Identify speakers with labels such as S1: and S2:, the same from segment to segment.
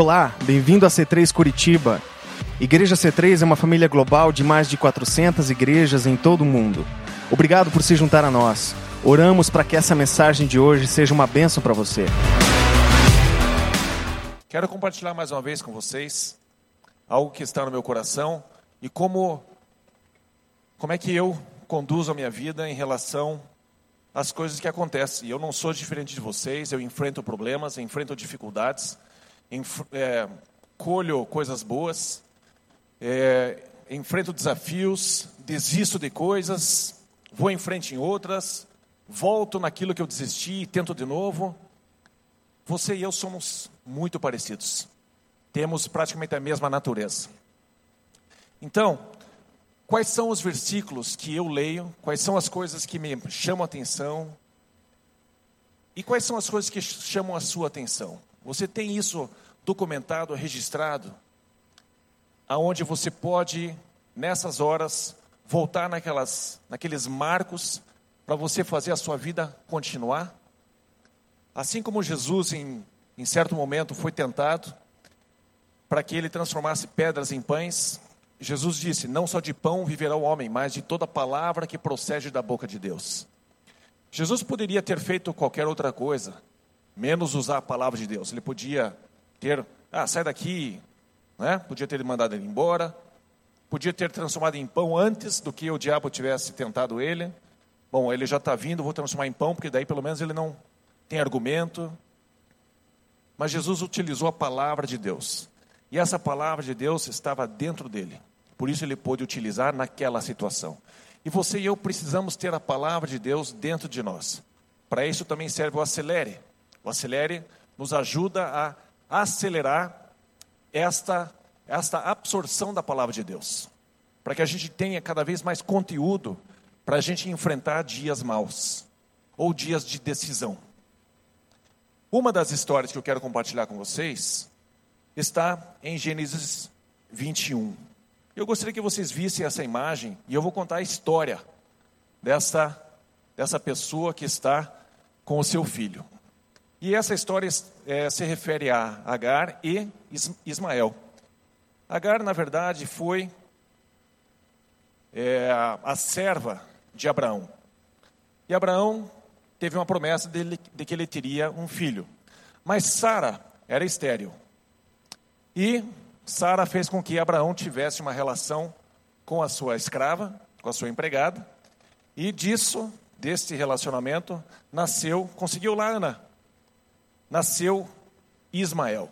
S1: Olá, bem-vindo a C3 Curitiba. Igreja C3 é uma família global de mais de 400 igrejas em todo o mundo. Obrigado por se juntar a nós. Oramos para que essa mensagem de hoje seja uma bênção para você.
S2: Quero compartilhar mais uma vez com vocês algo que está no meu coração e como como é que eu conduzo a minha vida em relação às coisas que acontecem. Eu não sou diferente de vocês, eu enfrento problemas, enfrento dificuldades, é, colho coisas boas, é, enfrento desafios, desisto de coisas, vou em frente em outras, volto naquilo que eu desisti e tento de novo. Você e eu somos muito parecidos. Temos praticamente a mesma natureza. Então, quais são os versículos que eu leio? Quais são as coisas que me chamam a atenção? E quais são as coisas que chamam a sua atenção? Você tem isso documentado, registrado, aonde você pode nessas horas voltar naquelas, naqueles marcos para você fazer a sua vida continuar? Assim como Jesus em, em certo momento foi tentado para que ele transformasse pedras em pães, Jesus disse: Não só de pão viverá o homem, mas de toda palavra que procede da boca de Deus. Jesus poderia ter feito qualquer outra coisa, menos usar a palavra de Deus. Ele podia ter, ah, sai daqui, né? podia ter mandado ele embora, podia ter transformado em pão antes do que o diabo tivesse tentado ele. Bom, ele já está vindo, vou transformar em pão, porque daí pelo menos ele não tem argumento. Mas Jesus utilizou a palavra de Deus. E essa palavra de Deus estava dentro dele. Por isso ele pôde utilizar naquela situação. E você e eu precisamos ter a palavra de Deus dentro de nós. Para isso também serve o acelere. O acelere nos ajuda a acelerar esta, esta absorção da palavra de Deus. Para que a gente tenha cada vez mais conteúdo para a gente enfrentar dias maus ou dias de decisão. Uma das histórias que eu quero compartilhar com vocês está em Gênesis 21. Eu gostaria que vocês vissem essa imagem e eu vou contar a história dessa, dessa pessoa que está com o seu filho. E essa história é, se refere a Agar e Ismael. Agar, na verdade, foi é, a serva de Abraão. E Abraão teve uma promessa dele, de que ele teria um filho. Mas Sara era estéril. E Sara fez com que Abraão tivesse uma relação com a sua escrava, com a sua empregada. E disso, deste relacionamento, nasceu, conseguiu lá Ana, nasceu Ismael.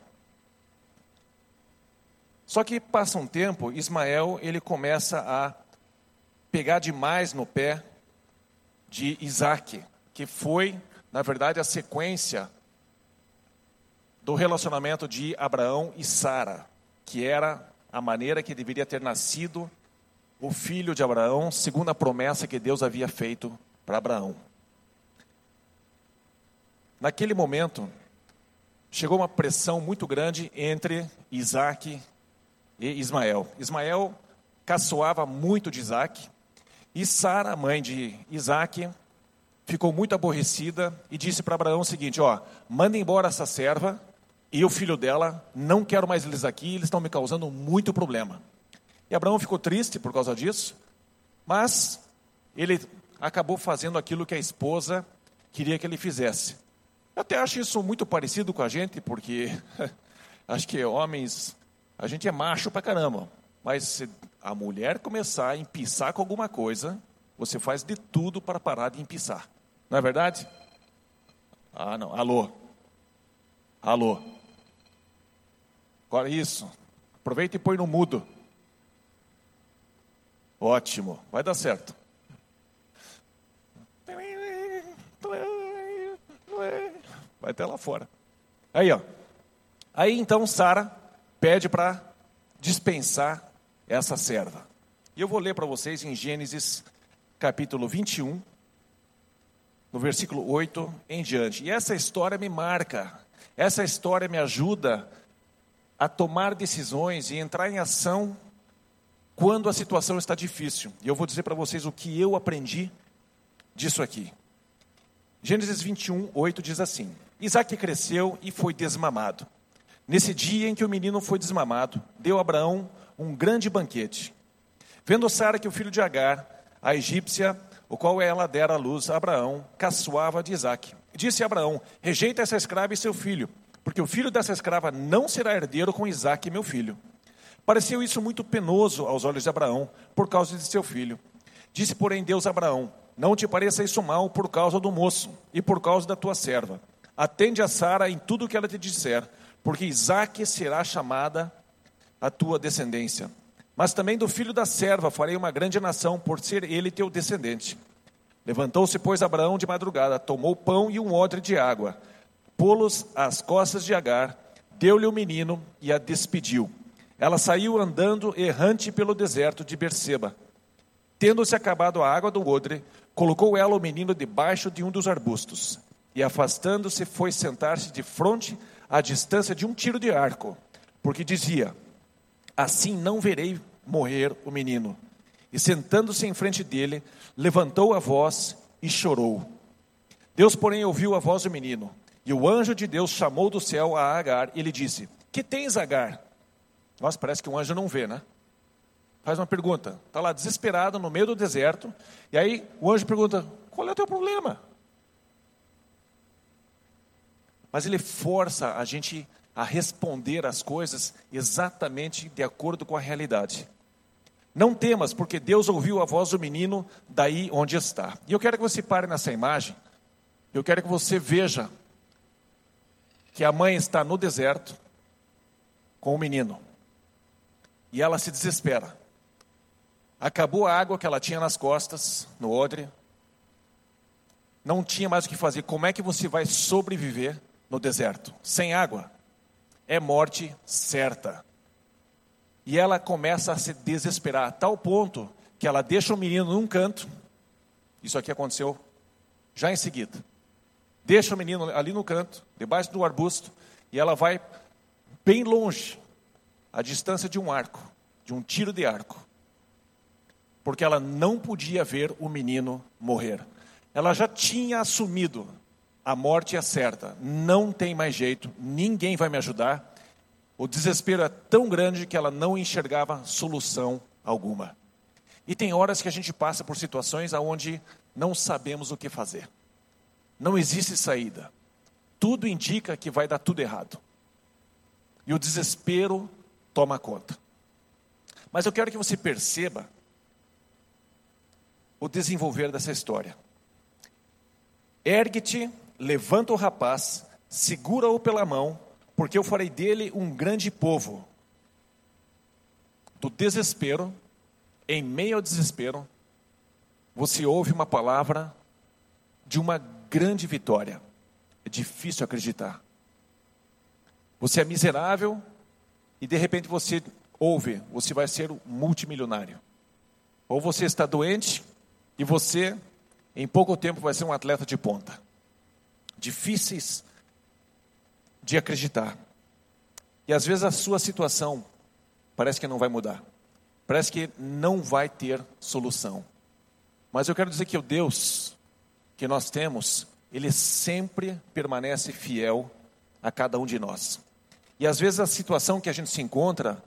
S2: Só que passa um tempo, Ismael ele começa a pegar demais no pé de Isaac, que foi, na verdade, a sequência do relacionamento de Abraão e Sara, que era a maneira que deveria ter nascido o filho de Abraão, segundo a promessa que Deus havia feito para Abraão. Naquele momento, chegou uma pressão muito grande entre Isaac e Ismael. Ismael caçoava muito de Isaac, e Sara, mãe de Isaac, ficou muito aborrecida e disse para Abraão o seguinte: Ó, manda embora essa serva e o filho dela, não quero mais eles aqui, eles estão me causando muito problema. E Abraão ficou triste por causa disso, mas ele acabou fazendo aquilo que a esposa queria que ele fizesse. Eu até acho isso muito parecido com a gente, porque acho que homens, a gente é macho pra caramba. Mas se a mulher começar a empiçar com alguma coisa, você faz de tudo para parar de empiçar. Não é verdade? Ah, não. Alô? Alô? Agora isso. Aproveita e põe no mudo. Ótimo. Vai dar certo. Vai até lá fora. Aí, ó. Aí então Sara pede para dispensar essa serva. E eu vou ler para vocês em Gênesis capítulo 21, no versículo 8 em diante. E essa história me marca, essa história me ajuda a tomar decisões e entrar em ação quando a situação está difícil. E eu vou dizer para vocês o que eu aprendi disso aqui. Gênesis 21, 8 diz assim: Isaac cresceu e foi desmamado. Nesse dia em que o menino foi desmamado, deu Abraão um grande banquete. Vendo Sara que o filho de Agar, a egípcia, o qual ela dera à luz a Abraão, caçoava de Isaque. Disse Abraão: Rejeita essa escrava e seu filho, porque o filho dessa escrava não será herdeiro com Isaque, meu filho. Pareceu isso muito penoso aos olhos de Abraão, por causa de seu filho. Disse, porém, Deus a Abraão: Não te pareça isso mal por causa do moço e por causa da tua serva. Atende a Sara em tudo o que ela te disser, porque Isaque será chamada a tua descendência. Mas também do filho da serva farei uma grande nação, por ser ele teu descendente. Levantou-se, pois, Abraão de madrugada, tomou pão e um odre de água, pô-los às costas de Agar, deu-lhe o menino e a despediu. Ela saiu andando errante pelo deserto de Berseba. Tendo-se acabado a água do odre, colocou ela o menino debaixo de um dos arbustos e, afastando-se, foi sentar-se de frente à distância de um tiro de arco, porque dizia: Assim não verei morrer o menino. E sentando-se em frente dele, levantou a voz e chorou. Deus, porém, ouviu a voz do menino, e o anjo de Deus chamou do céu a Agar e lhe disse: Que tens, Agar? Nossa, parece que um anjo não vê, né? Faz uma pergunta, está lá desesperado no meio do deserto, e aí o anjo pergunta: Qual é o teu problema? Mas ele força a gente a responder as coisas exatamente de acordo com a realidade. Não temas, porque Deus ouviu a voz do menino daí onde está. E eu quero que você pare nessa imagem. Eu quero que você veja que a mãe está no deserto com o menino. E ela se desespera. Acabou a água que ela tinha nas costas, no odre. Não tinha mais o que fazer. Como é que você vai sobreviver no deserto, sem água, é morte certa. E ela começa a se desesperar, a tal ponto que ela deixa o menino num canto. Isso aqui aconteceu já em seguida. Deixa o menino ali no canto, debaixo do arbusto, e ela vai bem longe, a distância de um arco, de um tiro de arco. Porque ela não podia ver o menino morrer. Ela já tinha assumido a morte é certa, não tem mais jeito, ninguém vai me ajudar. O desespero é tão grande que ela não enxergava solução alguma. E tem horas que a gente passa por situações onde não sabemos o que fazer. Não existe saída. Tudo indica que vai dar tudo errado. E o desespero toma conta. Mas eu quero que você perceba o desenvolver dessa história. Ergue-te levanta o rapaz, segura-o pela mão, porque eu farei dele um grande povo. Do desespero, em meio ao desespero, você ouve uma palavra de uma grande vitória. É difícil acreditar. Você é miserável e de repente você ouve, você vai ser multimilionário. Ou você está doente e você, em pouco tempo, vai ser um atleta de ponta difíceis de acreditar. E às vezes a sua situação parece que não vai mudar. Parece que não vai ter solução. Mas eu quero dizer que o Deus que nós temos, ele sempre permanece fiel a cada um de nós. E às vezes a situação que a gente se encontra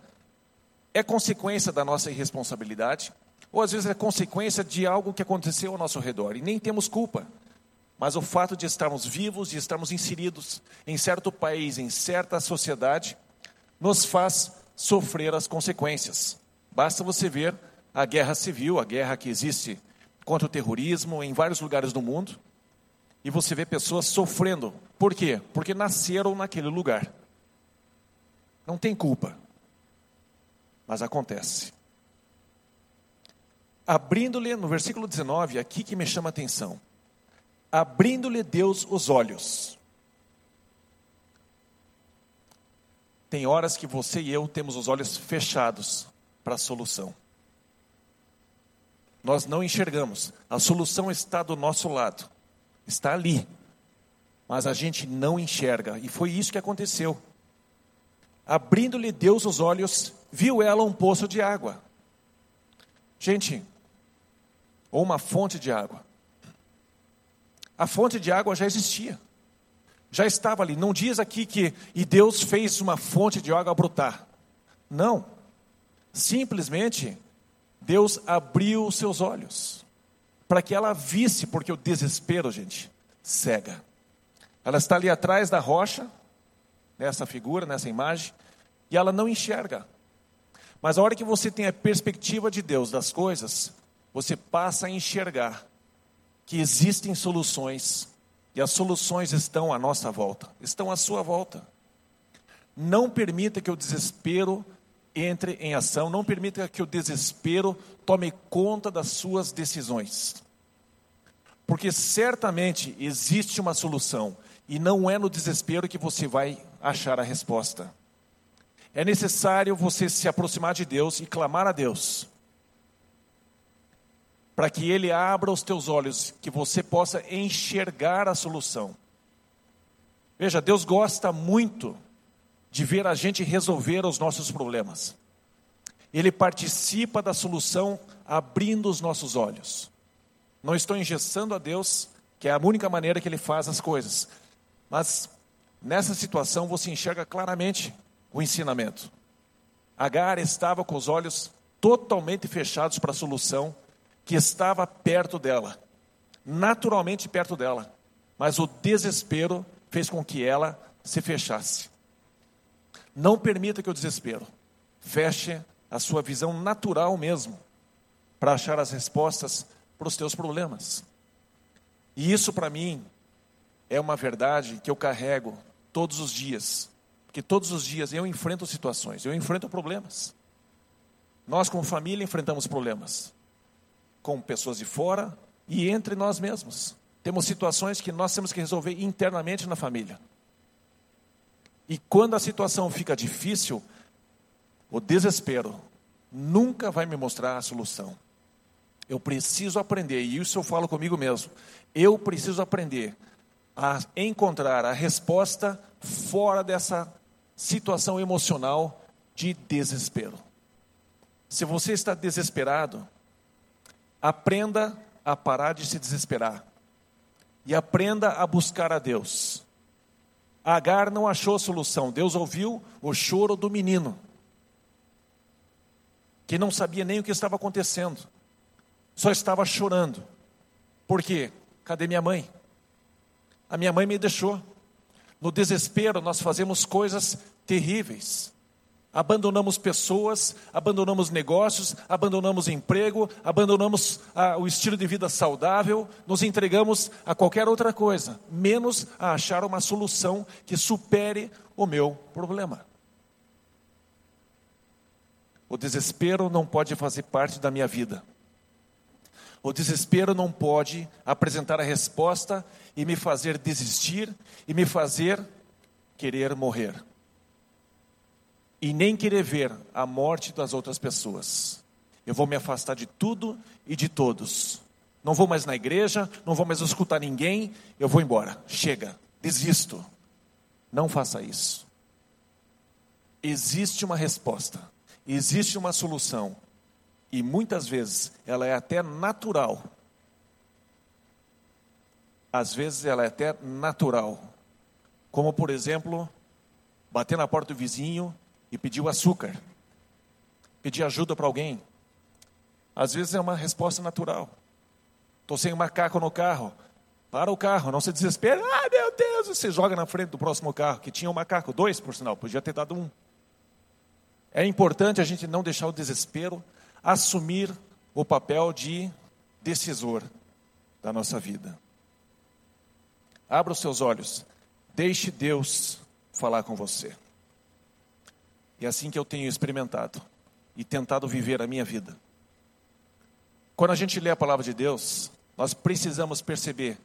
S2: é consequência da nossa irresponsabilidade, ou às vezes é consequência de algo que aconteceu ao nosso redor e nem temos culpa. Mas o fato de estarmos vivos, de estarmos inseridos em certo país, em certa sociedade, nos faz sofrer as consequências. Basta você ver a guerra civil, a guerra que existe contra o terrorismo em vários lugares do mundo, e você vê pessoas sofrendo. Por quê? Porque nasceram naquele lugar. Não tem culpa, mas acontece. Abrindo-lhe, no versículo 19, aqui que me chama a atenção abrindo-lhe Deus os olhos. Tem horas que você e eu temos os olhos fechados para a solução. Nós não enxergamos. A solução está do nosso lado. Está ali. Mas a gente não enxerga. E foi isso que aconteceu. Abrindo-lhe Deus os olhos, viu ela um poço de água. Gente, ou uma fonte de água. A fonte de água já existia. Já estava ali. Não diz aqui que e Deus fez uma fonte de água brotar. Não. Simplesmente Deus abriu os seus olhos para que ela visse, porque o desespero, gente, cega. Ela está ali atrás da rocha, nessa figura, nessa imagem, e ela não enxerga. Mas a hora que você tem a perspectiva de Deus das coisas, você passa a enxergar que existem soluções, e as soluções estão à nossa volta, estão à sua volta. Não permita que o desespero entre em ação, não permita que o desespero tome conta das suas decisões. Porque certamente existe uma solução, e não é no desespero que você vai achar a resposta. É necessário você se aproximar de Deus e clamar a Deus, para que Ele abra os teus olhos, que você possa enxergar a solução. Veja, Deus gosta muito de ver a gente resolver os nossos problemas. Ele participa da solução abrindo os nossos olhos. Não estou engessando a Deus, que é a única maneira que Ele faz as coisas. Mas nessa situação você enxerga claramente o ensinamento. Agar estava com os olhos totalmente fechados para a solução que estava perto dela, naturalmente perto dela, mas o desespero fez com que ela se fechasse. Não permita que o desespero feche a sua visão natural mesmo, para achar as respostas para os teus problemas. E isso para mim é uma verdade que eu carrego todos os dias, porque todos os dias eu enfrento situações, eu enfrento problemas. Nós, como família, enfrentamos problemas com pessoas de fora e entre nós mesmos. Temos situações que nós temos que resolver internamente na família. E quando a situação fica difícil, o desespero nunca vai me mostrar a solução. Eu preciso aprender, e isso eu falo comigo mesmo. Eu preciso aprender a encontrar a resposta fora dessa situação emocional de desespero. Se você está desesperado, aprenda a parar de se desesperar e aprenda a buscar a Deus. Agar não achou solução, Deus ouviu o choro do menino, que não sabia nem o que estava acontecendo só estava chorando. Por quê? Cadê minha mãe? A minha mãe me deixou. No desespero, nós fazemos coisas terríveis. Abandonamos pessoas, abandonamos negócios, abandonamos emprego, abandonamos ah, o estilo de vida saudável, nos entregamos a qualquer outra coisa, menos a achar uma solução que supere o meu problema. O desespero não pode fazer parte da minha vida. O desespero não pode apresentar a resposta e me fazer desistir e me fazer querer morrer. E nem querer ver a morte das outras pessoas. Eu vou me afastar de tudo e de todos. Não vou mais na igreja, não vou mais escutar ninguém, eu vou embora. Chega, desisto. Não faça isso. Existe uma resposta, existe uma solução e muitas vezes ela é até natural. Às vezes ela é até natural. Como, por exemplo, bater na porta do vizinho e pedir o açúcar. Pedir ajuda para alguém. Às vezes é uma resposta natural. Estou sem macaco no carro. Para o carro, não se desespere. Ah, meu Deus! Você joga na frente do próximo carro, que tinha um macaco, dois por sinal, podia ter dado um. É importante a gente não deixar o desespero assumir o papel de decisor da nossa vida. Abra os seus olhos, deixe Deus falar com você. É assim que eu tenho experimentado e tentado viver a minha vida. Quando a gente lê a palavra de Deus, nós precisamos perceber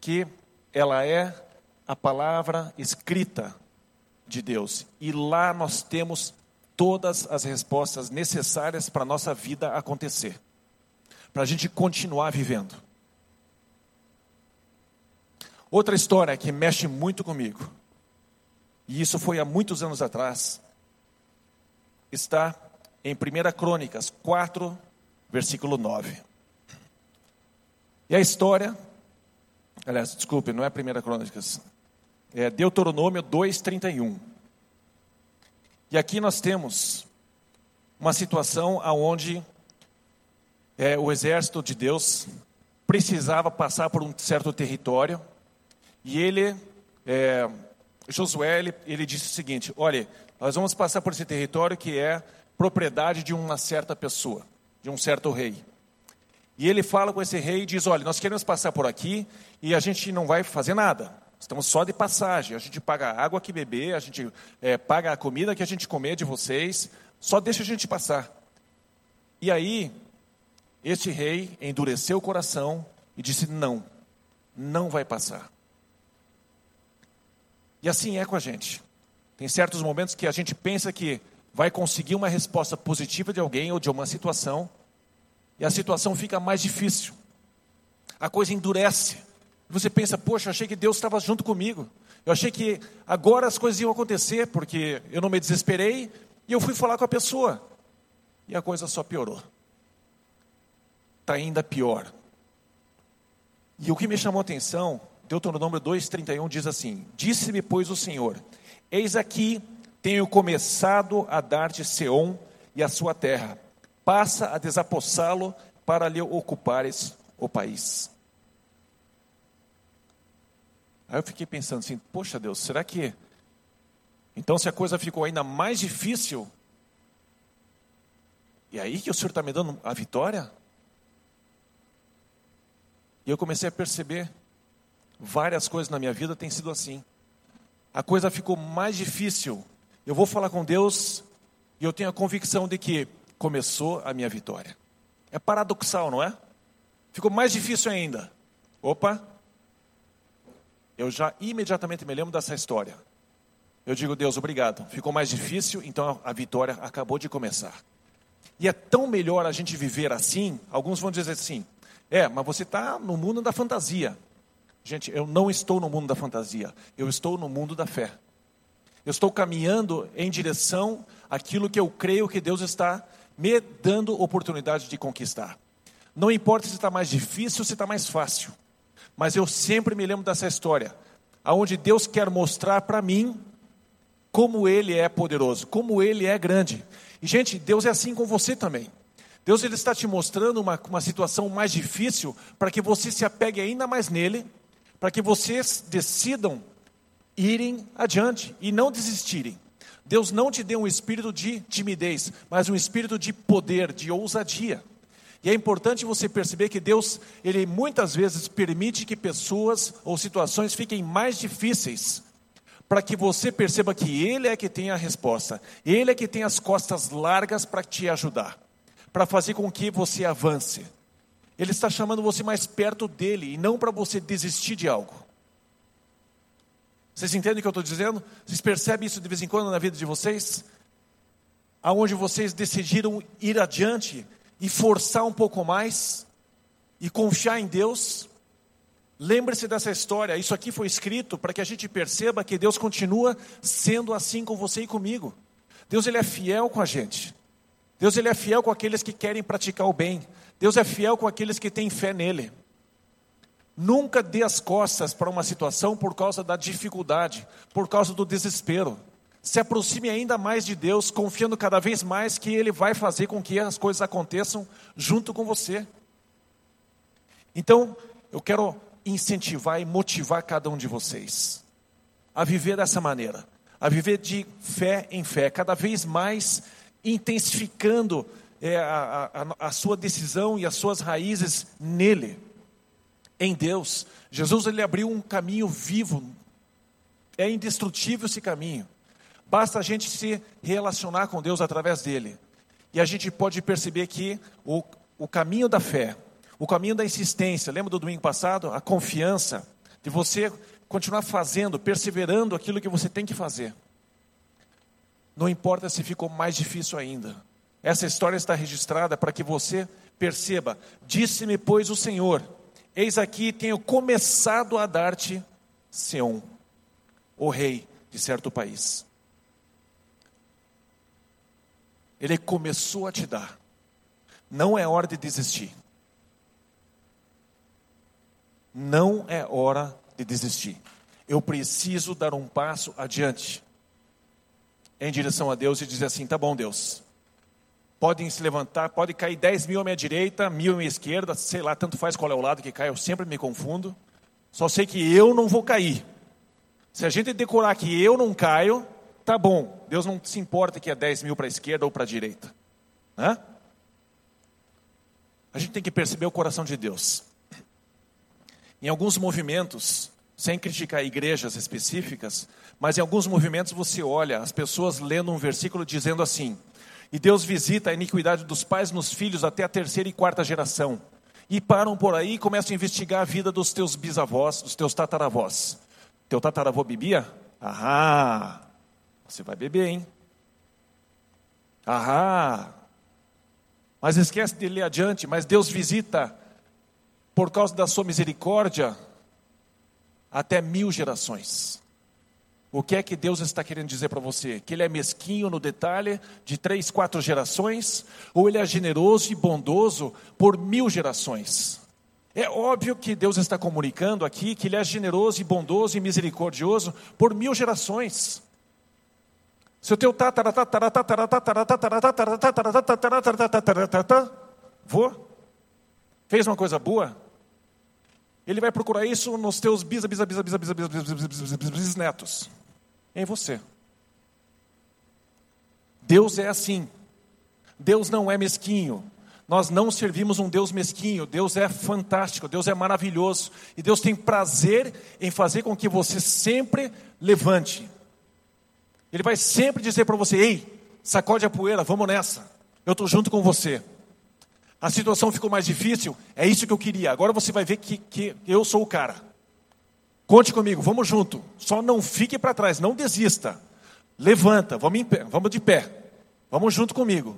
S2: que ela é a palavra escrita de Deus. E lá nós temos todas as respostas necessárias para a nossa vida acontecer, para a gente continuar vivendo. Outra história que mexe muito comigo, e isso foi há muitos anos atrás, está em 1 Crônicas 4, versículo 9. E a história, aliás, desculpe, não é 1 Crônicas, é Deuteronômio 2:31. E aqui nós temos uma situação aonde é, o exército de Deus precisava passar por um certo território e ele, é, Josué, ele, ele disse o seguinte: olha, nós vamos passar por esse território que é propriedade de uma certa pessoa, de um certo rei. E ele fala com esse rei e diz: olha, nós queremos passar por aqui e a gente não vai fazer nada. Estamos só de passagem. A gente paga a água que beber, a gente é, paga a comida que a gente comer de vocês. Só deixa a gente passar. E aí, este rei endureceu o coração e disse: Não, não vai passar. E assim é com a gente. Tem certos momentos que a gente pensa que vai conseguir uma resposta positiva de alguém ou de uma situação, e a situação fica mais difícil. A coisa endurece. Você pensa, poxa, achei que Deus estava junto comigo. Eu achei que agora as coisas iam acontecer, porque eu não me desesperei e eu fui falar com a pessoa. E a coisa só piorou. Está ainda pior. E o que me chamou a atenção, Deuteronômio 2,31 diz assim: Disse-me, pois, o Senhor: Eis aqui tenho começado a dar-te Seom e a sua terra. Passa a desapossá-lo para lhe ocupares o país. Aí eu fiquei pensando assim: poxa Deus, será que. Então, se a coisa ficou ainda mais difícil, e aí que o Senhor está me dando a vitória? E eu comecei a perceber, várias coisas na minha vida têm sido assim. A coisa ficou mais difícil. Eu vou falar com Deus e eu tenho a convicção de que começou a minha vitória. É paradoxal, não é? Ficou mais difícil ainda. Opa, eu já imediatamente me lembro dessa história. Eu digo, Deus, obrigado. Ficou mais difícil, então a vitória acabou de começar. E é tão melhor a gente viver assim. Alguns vão dizer assim: é, mas você está no mundo da fantasia. Gente, eu não estou no mundo da fantasia. Eu estou no mundo da fé. Eu estou caminhando em direção àquilo que eu creio que Deus está me dando oportunidade de conquistar. Não importa se está mais difícil ou se está mais fácil. Mas eu sempre me lembro dessa história, aonde Deus quer mostrar para mim como Ele é poderoso, como Ele é grande. E gente, Deus é assim com você também. Deus ele está te mostrando uma, uma situação mais difícil para que você se apegue ainda mais nele, para que vocês decidam irem adiante e não desistirem. Deus não te deu um espírito de timidez, mas um espírito de poder, de ousadia. E é importante você perceber que Deus, ele muitas vezes permite que pessoas ou situações fiquem mais difíceis, para que você perceba que Ele é que tem a resposta, Ele é que tem as costas largas para te ajudar, para fazer com que você avance. Ele está chamando você mais perto dele e não para você desistir de algo. Vocês entendem o que eu estou dizendo? Vocês percebem isso de vez em quando na vida de vocês? Aonde vocês decidiram ir adiante e forçar um pouco mais e confiar em Deus. Lembre-se dessa história, isso aqui foi escrito para que a gente perceba que Deus continua sendo assim com você e comigo. Deus ele é fiel com a gente. Deus ele é fiel com aqueles que querem praticar o bem. Deus é fiel com aqueles que têm fé nele. Nunca dê as costas para uma situação por causa da dificuldade, por causa do desespero se aproxime ainda mais de Deus, confiando cada vez mais que Ele vai fazer com que as coisas aconteçam junto com você. Então, eu quero incentivar e motivar cada um de vocês a viver dessa maneira, a viver de fé em fé, cada vez mais intensificando é, a, a, a sua decisão e as suas raízes nele, em Deus. Jesus ele abriu um caminho vivo, é indestrutível esse caminho. Basta a gente se relacionar com Deus através dele. E a gente pode perceber que o, o caminho da fé, o caminho da insistência, lembra do domingo passado? A confiança, de você continuar fazendo, perseverando aquilo que você tem que fazer. Não importa se ficou mais difícil ainda. Essa história está registrada para que você perceba: Disse-me, pois, o Senhor: Eis aqui tenho começado a dar-te Seom, o rei de certo país. Ele começou a te dar. Não é hora de desistir. Não é hora de desistir. eu preciso dar um passo adiante em direção a Deus e dizer assim: tá bom, Deus. Podem se levantar, pode cair 10 mil à minha direita, mil à minha esquerda, sei lá, tanto faz qual é o lado que cai, eu sempre me confundo. Só sei que eu não vou cair. Se a gente decorar que eu não caio, tá bom. Deus não se importa que é 10 mil para a esquerda ou para a direita. Hã? A gente tem que perceber o coração de Deus. Em alguns movimentos, sem criticar igrejas específicas, mas em alguns movimentos você olha as pessoas lendo um versículo dizendo assim: E Deus visita a iniquidade dos pais nos filhos até a terceira e quarta geração. E param por aí e começam a investigar a vida dos teus bisavós, dos teus tataravós. Teu tataravô bebia? Ahá! Você vai beber, hein? Ahá! Mas esquece de ler adiante, mas Deus visita, por causa da sua misericórdia, até mil gerações. O que é que Deus está querendo dizer para você? Que ele é mesquinho no detalhe de três, quatro gerações? Ou ele é generoso e bondoso por mil gerações? É óbvio que Deus está comunicando aqui que ele é generoso e bondoso e misericordioso por mil gerações. Se o teu vou fez uma coisa boa, ele vai procurar isso nos teus bisnetos em você. Deus é assim. Deus não é mesquinho. Nós não servimos um Deus mesquinho. Deus é fantástico, Deus é maravilhoso. E Deus tem prazer em fazer com que você sempre levante. Ele vai sempre dizer para você: ei, sacode a poeira, vamos nessa. Eu estou junto com você. A situação ficou mais difícil, é isso que eu queria. Agora você vai ver que, que eu sou o cara. Conte comigo, vamos junto. Só não fique para trás, não desista. Levanta, vamos, pé, vamos de pé. Vamos junto comigo.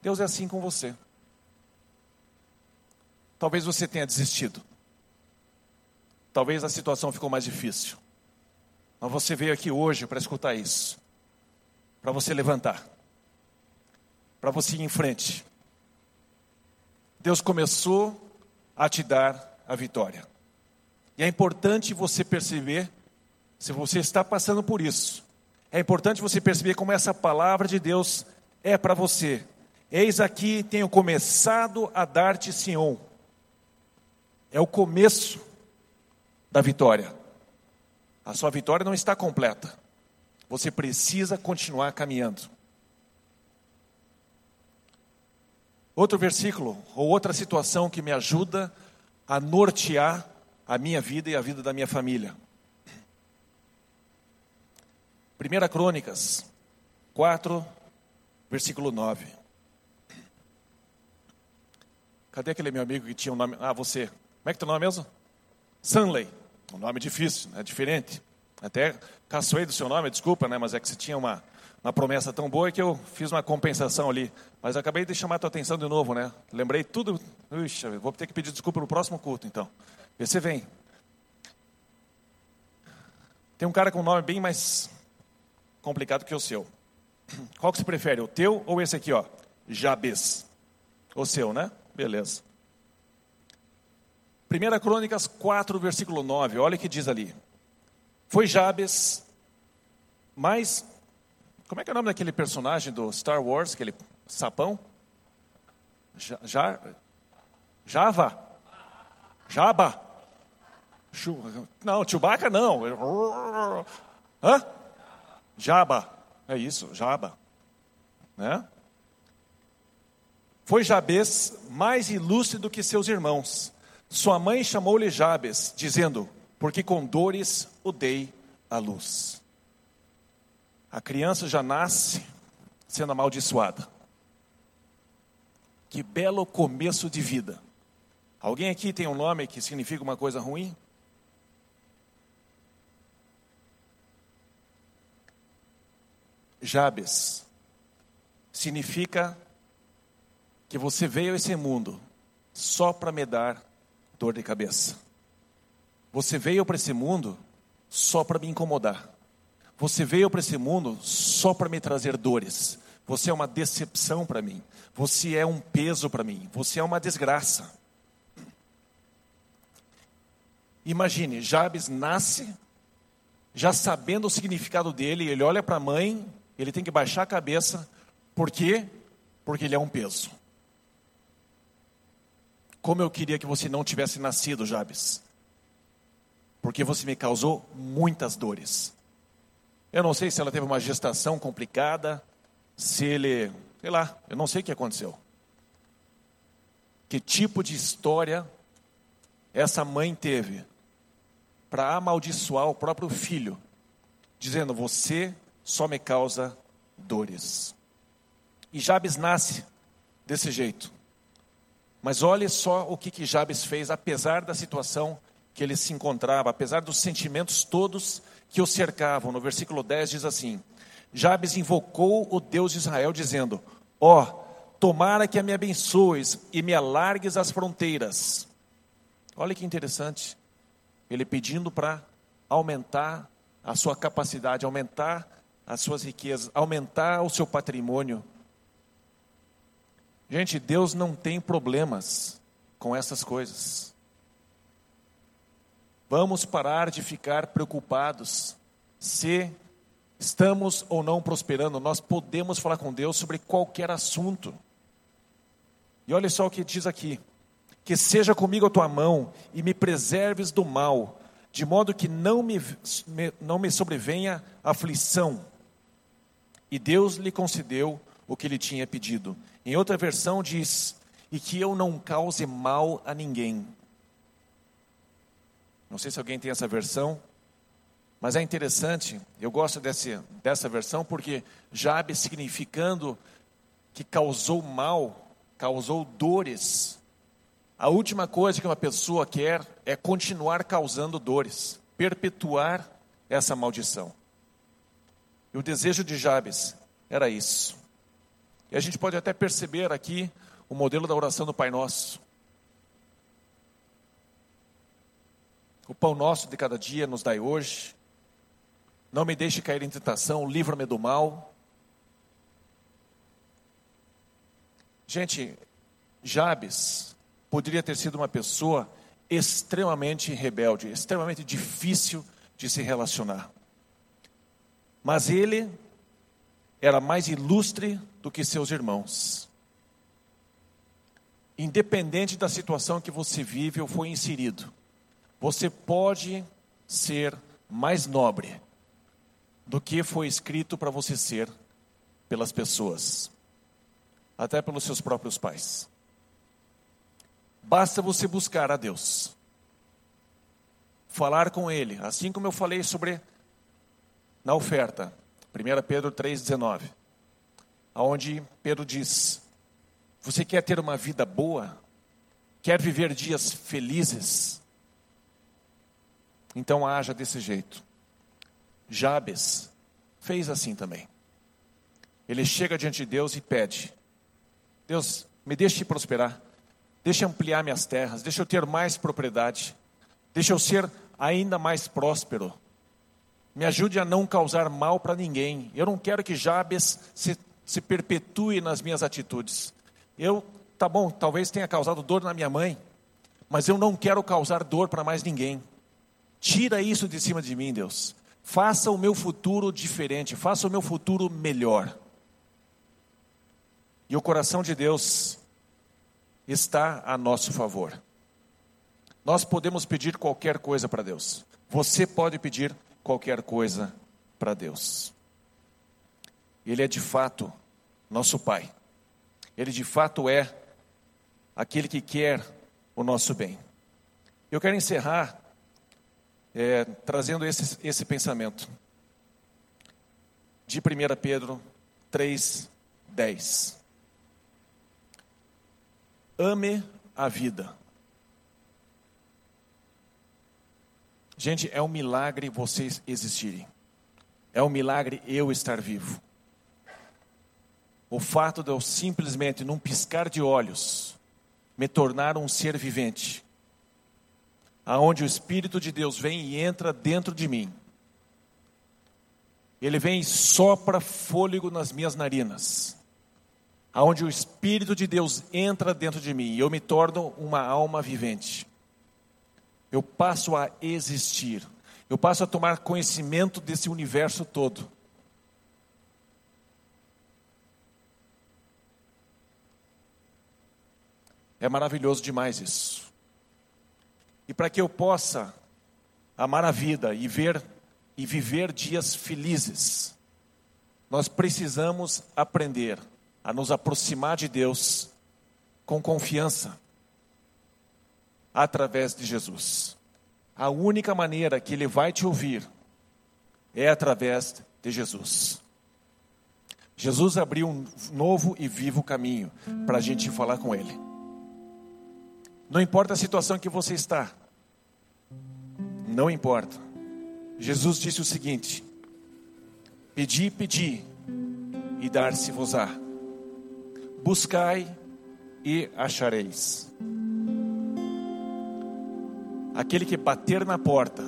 S2: Deus é assim com você. Talvez você tenha desistido. Talvez a situação ficou mais difícil. Mas você veio aqui hoje para escutar isso. Para você levantar. Para você ir em frente. Deus começou a te dar a vitória. E é importante você perceber, se você está passando por isso, é importante você perceber como essa palavra de Deus é para você. Eis aqui tenho começado a dar-te Sião. É o começo da vitória. A sua vitória não está completa. Você precisa continuar caminhando. Outro versículo, ou outra situação que me ajuda a nortear a minha vida e a vida da minha família. 1 Crônicas 4, versículo 9. Cadê aquele meu amigo que tinha um nome? Ah, você. Como é que teu nome mesmo? Sunley. Um nome difícil, é né? diferente. Até caçoei do seu nome, desculpa, né? Mas é que você tinha uma, uma promessa tão boa que eu fiz uma compensação ali. Mas acabei de chamar a tua atenção de novo, né? Lembrei tudo. Ixi, vou ter que pedir desculpa no próximo culto, então. Vê se vem. Tem um cara com um nome bem mais complicado que o seu. Qual que você prefere, o teu ou esse aqui, ó? Jabes. O seu, né? Beleza. 1 Crônicas 4, versículo 9, olha o que diz ali. Foi Jabes, mas. Como é que é o nome daquele personagem do Star Wars, aquele sapão? Ja, ja, Java? Jaba? Não, Chewbacca não. Hã? Jaba. É isso, Jaba. Né? Foi Jabes mais ilustre do que seus irmãos sua mãe chamou-lhe Jabes, dizendo: Porque com dores o dei à luz. A criança já nasce sendo amaldiçoada. Que belo começo de vida. Alguém aqui tem um nome que significa uma coisa ruim? Jabes significa que você veio a esse mundo só para me dar dor de cabeça. Você veio para esse mundo só para me incomodar. Você veio para esse mundo só para me trazer dores. Você é uma decepção para mim. Você é um peso para mim. Você é uma desgraça. Imagine, Jabes nasce já sabendo o significado dele, ele olha para a mãe, ele tem que baixar a cabeça, por quê? Porque ele é um peso. Como eu queria que você não tivesse nascido, Jabes, porque você me causou muitas dores. Eu não sei se ela teve uma gestação complicada, se ele, sei lá, eu não sei o que aconteceu. Que tipo de história essa mãe teve para amaldiçoar o próprio filho, dizendo: Você só me causa dores. E Jabes nasce desse jeito. Mas olhe só o que, que Jabes fez, apesar da situação que ele se encontrava, apesar dos sentimentos todos que o cercavam. No versículo 10 diz assim: Jabes invocou o Deus de Israel, dizendo: Ó, oh, tomara que me abençoes e me alargues as fronteiras. Olha que interessante. Ele pedindo para aumentar a sua capacidade, aumentar as suas riquezas, aumentar o seu patrimônio. Gente, Deus não tem problemas com essas coisas. Vamos parar de ficar preocupados se estamos ou não prosperando. Nós podemos falar com Deus sobre qualquer assunto. E olha só o que diz aqui: que seja comigo a tua mão e me preserves do mal, de modo que não me, não me sobrevenha aflição. E Deus lhe concedeu o que ele tinha pedido. Em outra versão diz: e que eu não cause mal a ninguém. Não sei se alguém tem essa versão, mas é interessante, eu gosto desse, dessa versão porque Jabe significando que causou mal, causou dores a última coisa que uma pessoa quer é continuar causando dores, perpetuar essa maldição. E o desejo de Jabes era isso. E a gente pode até perceber aqui o modelo da oração do Pai Nosso. O pão nosso de cada dia nos dai hoje. Não me deixe cair em tentação, livra-me do mal. Gente, Jabes poderia ter sido uma pessoa extremamente rebelde, extremamente difícil de se relacionar. Mas ele era mais ilustre do que seus irmãos. Independente da situação que você vive ou foi inserido, você pode ser mais nobre do que foi escrito para você ser pelas pessoas, até pelos seus próprios pais. Basta você buscar a Deus, falar com Ele, assim como eu falei sobre na oferta, 1 Pedro 3,19, onde Pedro diz: Você quer ter uma vida boa? Quer viver dias felizes? Então haja desse jeito. Jabes fez assim também. Ele chega diante de Deus e pede: Deus, me deixe prosperar. Deixa eu ampliar minhas terras, deixa eu ter mais propriedade, deixa eu ser ainda mais próspero. Me ajude a não causar mal para ninguém. Eu não quero que Jabes se, se perpetue nas minhas atitudes. Eu, tá bom, talvez tenha causado dor na minha mãe, mas eu não quero causar dor para mais ninguém. Tira isso de cima de mim, Deus. Faça o meu futuro diferente, faça o meu futuro melhor. E o coração de Deus está a nosso favor. Nós podemos pedir qualquer coisa para Deus. Você pode pedir qualquer coisa para Deus. Ele é de fato nosso Pai. Ele de fato é aquele que quer o nosso bem. Eu quero encerrar é, trazendo esse, esse pensamento de 1 Pedro 3, 10. Ame a vida. Gente, é um milagre vocês existirem. É um milagre eu estar vivo. O fato de eu simplesmente, num piscar de olhos, me tornar um ser vivente, aonde o Espírito de Deus vem e entra dentro de mim. Ele vem e sopra fôlego nas minhas narinas aonde o Espírito de Deus entra dentro de mim e eu me torno uma alma vivente. Eu passo a existir. Eu passo a tomar conhecimento desse universo todo. É maravilhoso demais isso. E para que eu possa amar a vida e ver e viver dias felizes, nós precisamos aprender a nos aproximar de Deus com confiança através de Jesus. A única maneira que Ele vai te ouvir é através de Jesus. Jesus abriu um novo e vivo caminho para a gente falar com Ele. Não importa a situação que você está, não importa. Jesus disse o seguinte: Pedi, pedi, e dar-se-vos-á. Buscai e achareis. Aquele que bater na porta,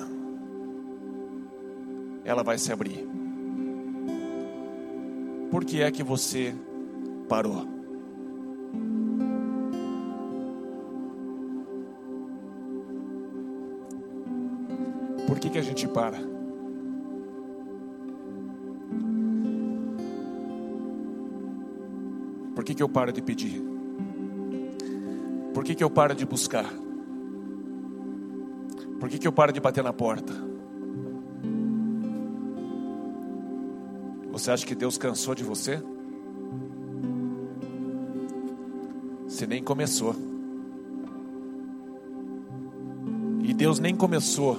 S2: ela vai se abrir. Por que é que você parou? Por que, que a gente para? Por que, que eu paro de pedir? Por que, que eu paro de buscar? Por que, que eu paro de bater na porta? Você acha que Deus cansou de você? Você nem começou. E Deus nem começou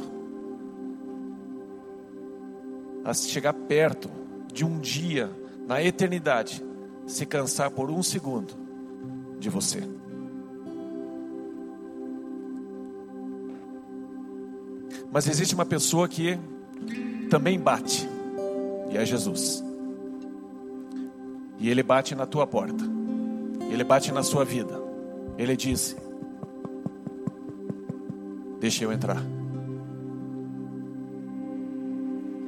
S2: a chegar perto de um dia na eternidade se cansar por um segundo de você. Mas existe uma pessoa que também bate, e é Jesus. E ele bate na tua porta, ele bate na sua vida. Ele diz: Deixa eu entrar.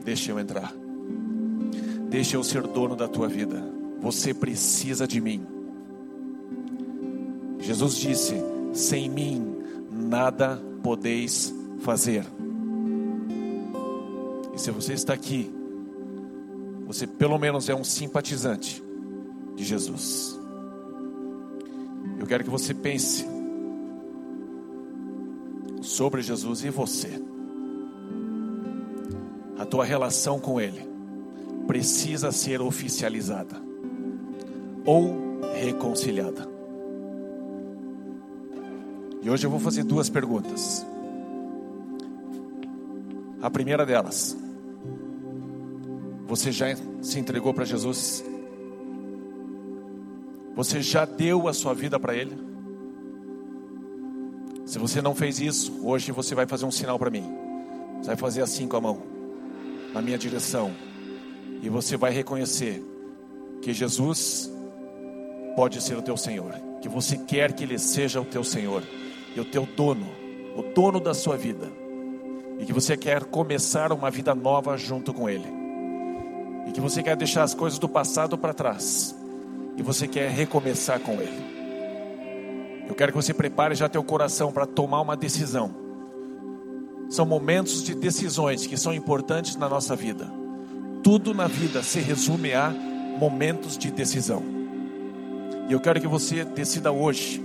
S2: Deixa eu entrar. Deixa eu ser dono da tua vida. Você precisa de mim. Jesus disse: Sem mim nada podeis fazer. E se você está aqui, você pelo menos é um simpatizante de Jesus. Eu quero que você pense sobre Jesus e você. A tua relação com Ele precisa ser oficializada ou reconciliada. E hoje eu vou fazer duas perguntas. A primeira delas: Você já se entregou para Jesus? Você já deu a sua vida para Ele? Se você não fez isso, hoje você vai fazer um sinal para mim. Você vai fazer assim com a mão, na minha direção, e você vai reconhecer que Jesus pode ser o teu Senhor, que você quer que Ele seja o teu Senhor e o teu dono, o dono da sua vida e que você quer começar uma vida nova junto com Ele, e que você quer deixar as coisas do passado para trás, e você quer recomeçar com Ele. Eu quero que você prepare já teu coração para tomar uma decisão. São momentos de decisões que são importantes na nossa vida. Tudo na vida se resume a momentos de decisão. E eu quero que você decida hoje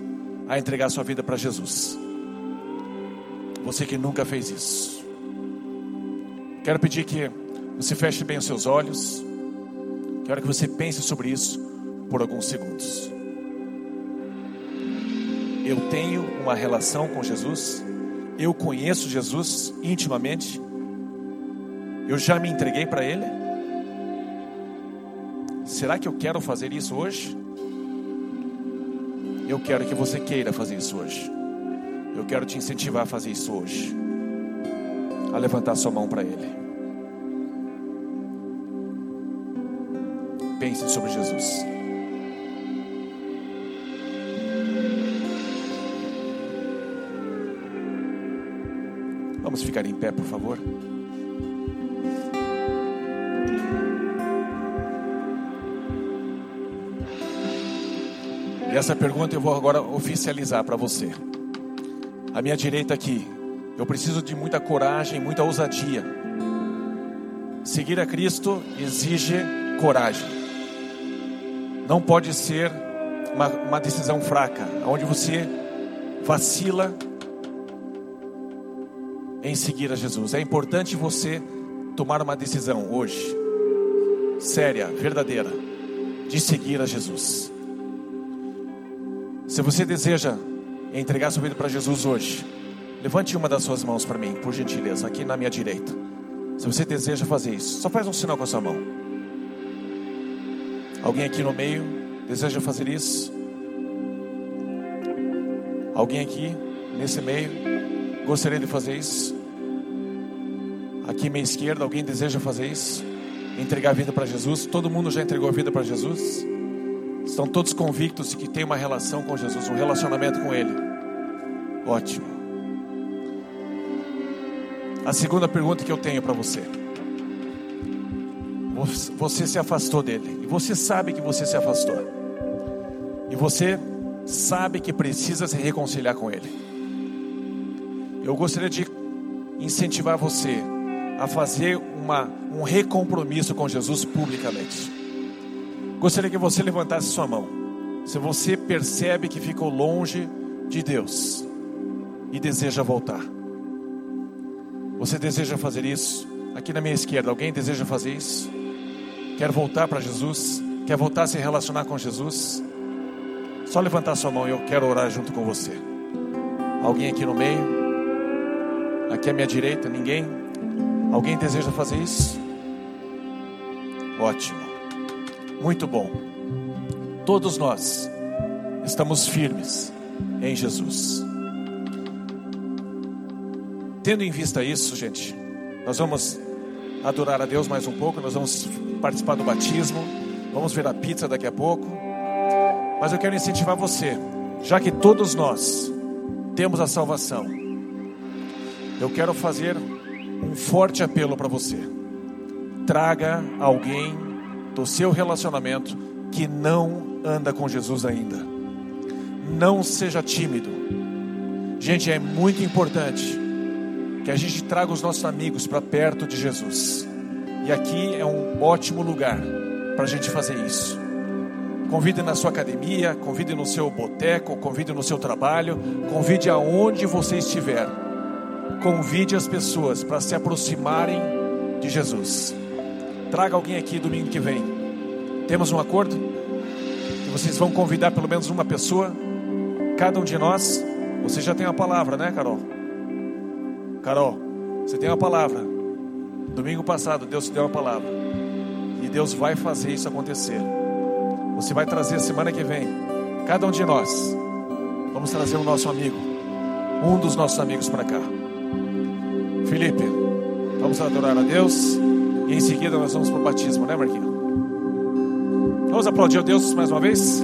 S2: a entregar sua vida para Jesus. Você que nunca fez isso. Quero pedir que você feche bem os seus olhos. Quero que você pense sobre isso por alguns segundos. Eu tenho uma relação com Jesus. Eu conheço Jesus intimamente. Eu já me entreguei para Ele. Será que eu quero fazer isso hoje? Eu quero que você queira fazer isso hoje. Eu quero te incentivar a fazer isso hoje a levantar sua mão para Ele. Pense sobre Jesus. Vamos ficar em pé, por favor. E essa pergunta eu vou agora oficializar para você. A minha direita aqui Eu preciso de muita coragem, muita ousadia. Seguir a Cristo exige coragem. Não pode ser uma, uma decisão fraca, onde você vacila em seguir a Jesus. É importante você tomar uma decisão hoje, séria, verdadeira, de seguir a Jesus. Se você deseja entregar sua vida para Jesus hoje, levante uma das suas mãos para mim, por gentileza, aqui na minha direita. Se você deseja fazer isso, só faz um sinal com a sua mão. Alguém aqui no meio deseja fazer isso? Alguém aqui nesse meio gostaria de fazer isso? Aqui minha esquerda, alguém deseja fazer isso? Entregar a vida para Jesus? Todo mundo já entregou a vida para Jesus? Estão todos convictos de que tem uma relação com Jesus, um relacionamento com Ele? Ótimo. A segunda pergunta que eu tenho para você. Você se afastou dele. E você sabe que você se afastou. E você sabe que precisa se reconciliar com ele. Eu gostaria de incentivar você a fazer uma, um recompromisso com Jesus publicamente. Gostaria que você levantasse sua mão. Se você percebe que ficou longe de Deus e deseja voltar. Você deseja fazer isso? Aqui na minha esquerda, alguém deseja fazer isso? Quer voltar para Jesus? Quer voltar a se relacionar com Jesus? Só levantar sua mão e eu quero orar junto com você. Alguém aqui no meio? Aqui à minha direita? Ninguém? Alguém deseja fazer isso? Ótimo. Muito bom. Todos nós estamos firmes em Jesus. Tendo em vista isso, gente, nós vamos adorar a Deus mais um pouco, nós vamos participar do batismo, vamos ver a pizza daqui a pouco. Mas eu quero incentivar você, já que todos nós temos a salvação, eu quero fazer um forte apelo para você. Traga alguém do seu relacionamento que não anda com Jesus ainda. Não seja tímido. Gente, é muito importante que a gente traga os nossos amigos para perto de Jesus. E aqui é um ótimo lugar para a gente fazer isso. Convide na sua academia, convide no seu boteco, convide no seu trabalho, convide aonde você estiver. Convide as pessoas para se aproximarem de Jesus. Traga alguém aqui domingo que vem. Temos um acordo? Que vocês vão convidar pelo menos uma pessoa, cada um de nós. Você já tem uma palavra, né, Carol? Carol, você tem uma palavra. Domingo passado, Deus te deu uma palavra. E Deus vai fazer isso acontecer. Você vai trazer semana que vem. Cada um de nós. Vamos trazer o nosso amigo. Um dos nossos amigos para cá. Felipe, vamos adorar a Deus. E em seguida nós vamos para o batismo, né, Marquinhos? Vamos aplaudir a Deus mais uma vez?